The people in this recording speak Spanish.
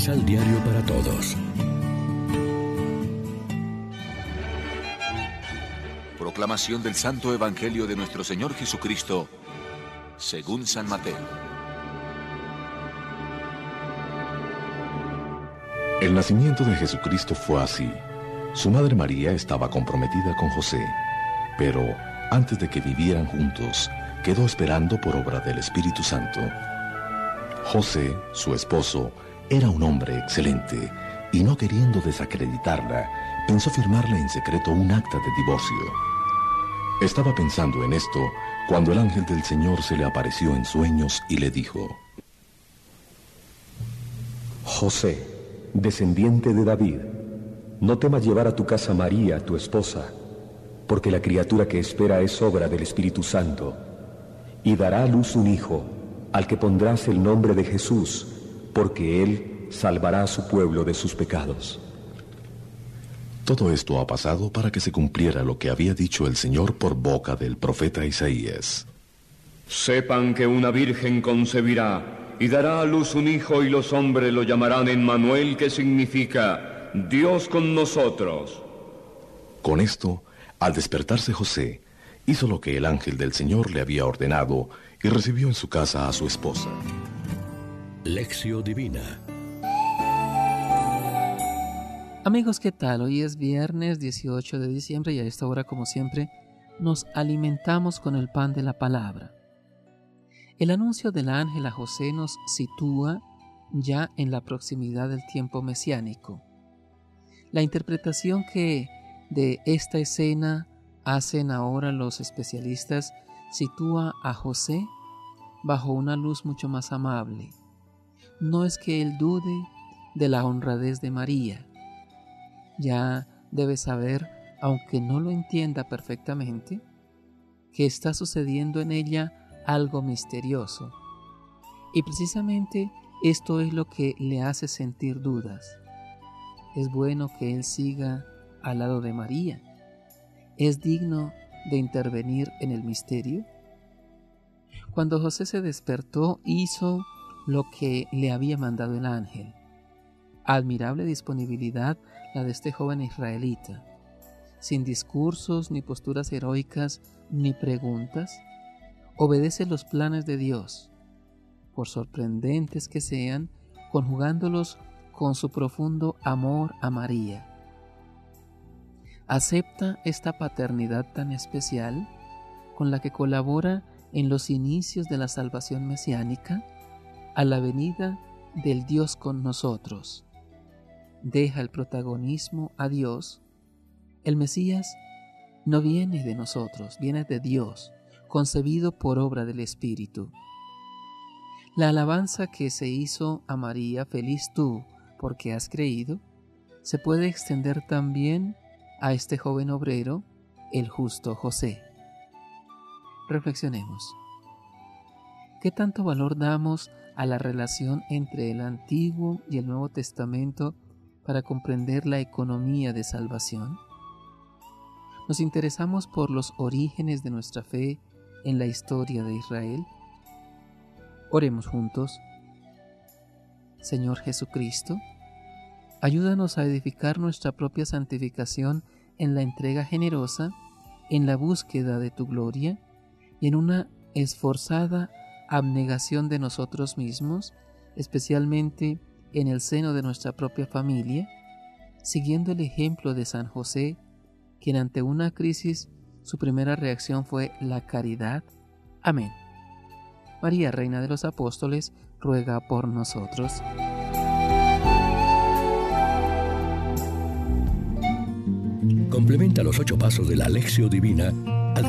Misal Diario para Todos. Proclamación del Santo Evangelio de nuestro Señor Jesucristo, según San Mateo. El nacimiento de Jesucristo fue así. Su madre María estaba comprometida con José, pero antes de que vivieran juntos, quedó esperando por obra del Espíritu Santo. José, su esposo, era un hombre excelente y no queriendo desacreditarla, pensó firmarle en secreto un acta de divorcio. Estaba pensando en esto cuando el ángel del Señor se le apareció en sueños y le dijo, José, descendiente de David, no temas llevar a tu casa María, tu esposa, porque la criatura que espera es obra del Espíritu Santo, y dará a luz un hijo, al que pondrás el nombre de Jesús, porque él salvará a su pueblo de sus pecados. Todo esto ha pasado para que se cumpliera lo que había dicho el Señor por boca del profeta Isaías. Sepan que una virgen concebirá y dará a luz un hijo y los hombres lo llamarán Emmanuel, que significa Dios con nosotros. Con esto, al despertarse José, hizo lo que el ángel del Señor le había ordenado y recibió en su casa a su esposa. Lección Divina Amigos, ¿qué tal? Hoy es viernes 18 de diciembre y a esta hora, como siempre, nos alimentamos con el pan de la palabra. El anuncio del ángel a José nos sitúa ya en la proximidad del tiempo mesiánico. La interpretación que de esta escena hacen ahora los especialistas sitúa a José bajo una luz mucho más amable. No es que él dude de la honradez de María, ya debe saber, aunque no lo entienda perfectamente, que está sucediendo en ella algo misterioso. Y precisamente esto es lo que le hace sentir dudas. Es bueno que él siga al lado de María. Es digno de intervenir en el misterio. Cuando José se despertó, hizo lo que le había mandado el ángel. Admirable disponibilidad la de este joven israelita. Sin discursos, ni posturas heroicas, ni preguntas, obedece los planes de Dios, por sorprendentes que sean, conjugándolos con su profundo amor a María. Acepta esta paternidad tan especial con la que colabora en los inicios de la salvación mesiánica a la venida del Dios con nosotros deja el protagonismo a Dios, el Mesías no viene de nosotros, viene de Dios, concebido por obra del Espíritu. La alabanza que se hizo a María, feliz tú, porque has creído, se puede extender también a este joven obrero, el justo José. Reflexionemos. ¿Qué tanto valor damos a la relación entre el Antiguo y el Nuevo Testamento para comprender la economía de salvación? ¿Nos interesamos por los orígenes de nuestra fe en la historia de Israel? Oremos juntos. Señor Jesucristo, ayúdanos a edificar nuestra propia santificación en la entrega generosa, en la búsqueda de tu gloria y en una esforzada abnegación de nosotros mismos, especialmente en el seno de nuestra propia familia, siguiendo el ejemplo de San José, quien ante una crisis su primera reacción fue la caridad. Amén. María, Reina de los Apóstoles, ruega por nosotros. Complementa los ocho pasos de la Alexio Divina